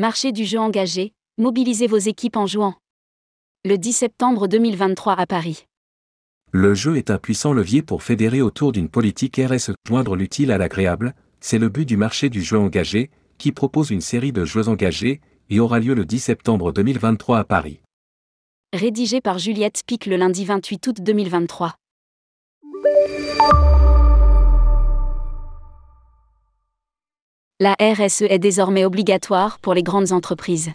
Marché du jeu engagé, mobilisez vos équipes en jouant. Le 10 septembre 2023 à Paris. Le jeu est un puissant levier pour fédérer autour d'une politique RSE, joindre l'utile à l'agréable, c'est le but du marché du jeu engagé, qui propose une série de jeux engagés, et aura lieu le 10 septembre 2023 à Paris. Rédigé par Juliette Pic le lundi 28 août 2023. La RSE est désormais obligatoire pour les grandes entreprises.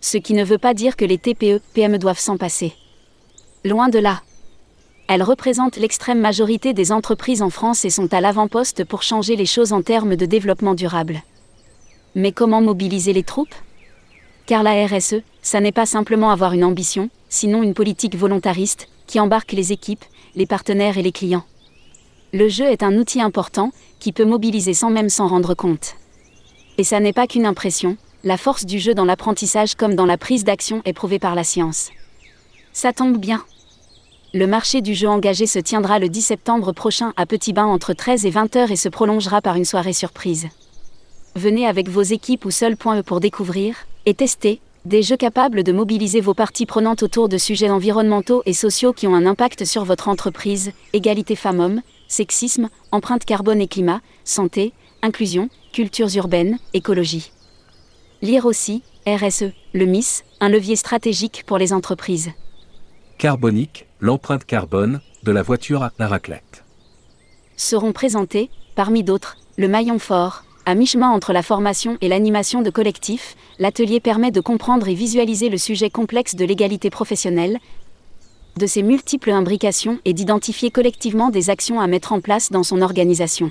Ce qui ne veut pas dire que les TPE, PME doivent s'en passer. Loin de là. Elles représentent l'extrême majorité des entreprises en France et sont à l'avant-poste pour changer les choses en termes de développement durable. Mais comment mobiliser les troupes? Car la RSE, ça n'est pas simplement avoir une ambition, sinon une politique volontariste, qui embarque les équipes, les partenaires et les clients. Le jeu est un outil important, qui peut mobiliser sans même s'en rendre compte. Et ça n'est pas qu'une impression, la force du jeu dans l'apprentissage comme dans la prise d'action est prouvée par la science. Ça tombe bien. Le marché du jeu engagé se tiendra le 10 septembre prochain à Petit Bain entre 13 et 20 heures et se prolongera par une soirée surprise. Venez avec vos équipes ou seul point E pour découvrir et tester des jeux capables de mobiliser vos parties prenantes autour de sujets environnementaux et sociaux qui ont un impact sur votre entreprise, égalité femmes-hommes, sexisme, empreinte carbone et climat, santé, inclusion, cultures urbaines, écologie. Lire aussi, RSE, le MIS, un levier stratégique pour les entreprises. Carbonique, l'empreinte carbone, de la voiture à la raclette. Seront présentés, parmi d'autres, le maillon fort, à mi-chemin entre la formation et l'animation de collectifs, l'atelier permet de comprendre et visualiser le sujet complexe de l'égalité professionnelle, de ses multiples imbrications et d'identifier collectivement des actions à mettre en place dans son organisation.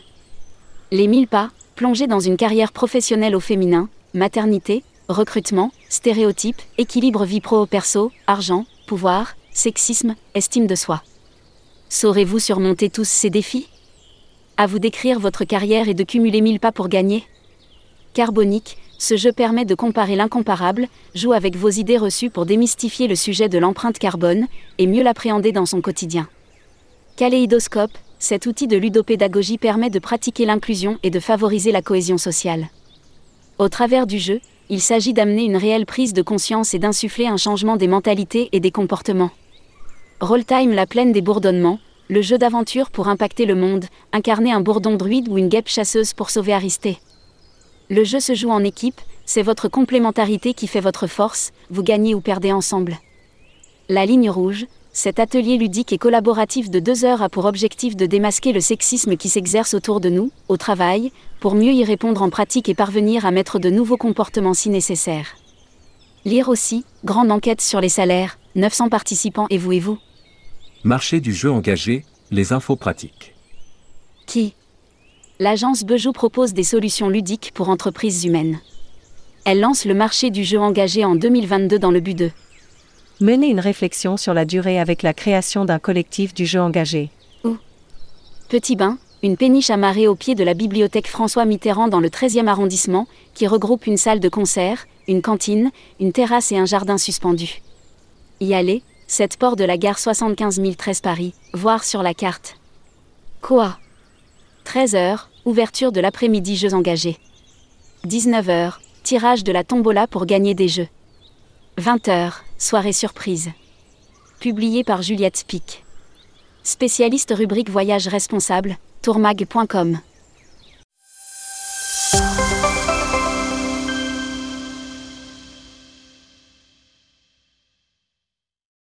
Les mille pas, plongés dans une carrière professionnelle au féminin, maternité, recrutement, stéréotypes, équilibre vie pro-perso, argent, pouvoir, sexisme, estime de soi. Saurez-vous surmonter tous ces défis? À vous d'écrire votre carrière et de cumuler mille pas pour gagner? Carbonique, ce jeu permet de comparer l'incomparable, joue avec vos idées reçues pour démystifier le sujet de l'empreinte carbone et mieux l'appréhender dans son quotidien. Kaléidoscope, cet outil de ludopédagogie permet de pratiquer l'inclusion et de favoriser la cohésion sociale. Au travers du jeu, il s'agit d'amener une réelle prise de conscience et d'insuffler un changement des mentalités et des comportements. Rolltime la plaine des bourdonnements, le jeu d'aventure pour impacter le monde, incarner un bourdon druide ou une guêpe chasseuse pour sauver Aristée. Le jeu se joue en équipe, c'est votre complémentarité qui fait votre force, vous gagnez ou perdez ensemble. La ligne rouge, cet atelier ludique et collaboratif de deux heures a pour objectif de démasquer le sexisme qui s'exerce autour de nous, au travail, pour mieux y répondre en pratique et parvenir à mettre de nouveaux comportements si nécessaire. Lire aussi, grande enquête sur les salaires, 900 participants et vous et vous. Marché du jeu engagé, les infos pratiques. L'agence Bejou propose des solutions ludiques pour entreprises humaines. Elle lance le marché du jeu engagé en 2022 dans le but de mener une réflexion sur la durée avec la création d'un collectif du jeu engagé. Ou Petit Bain, une péniche amarrée au pied de la bibliothèque François Mitterrand dans le 13e arrondissement, qui regroupe une salle de concert, une cantine, une terrasse et un jardin suspendu. Y aller, cette port de la gare 75 013 Paris, voir sur la carte. Quoi? 13h, ouverture de l'après-midi Jeux engagés. 19h, tirage de la tombola pour gagner des jeux. 20h, soirée surprise. Publié par Juliette Pic. Spécialiste rubrique voyage responsable, tourmag.com.